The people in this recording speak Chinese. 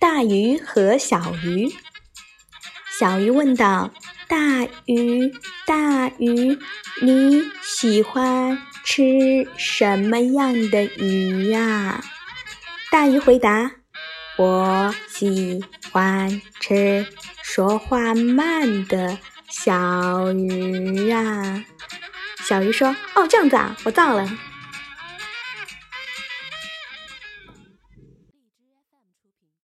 大鱼和小鱼。小鱼问道：“大鱼，大鱼，你喜欢吃什么样的鱼呀？”大鱼回答：“我喜欢吃说话慢的小鱼啊。”小鱼说：“哦，这样子啊，我造了。”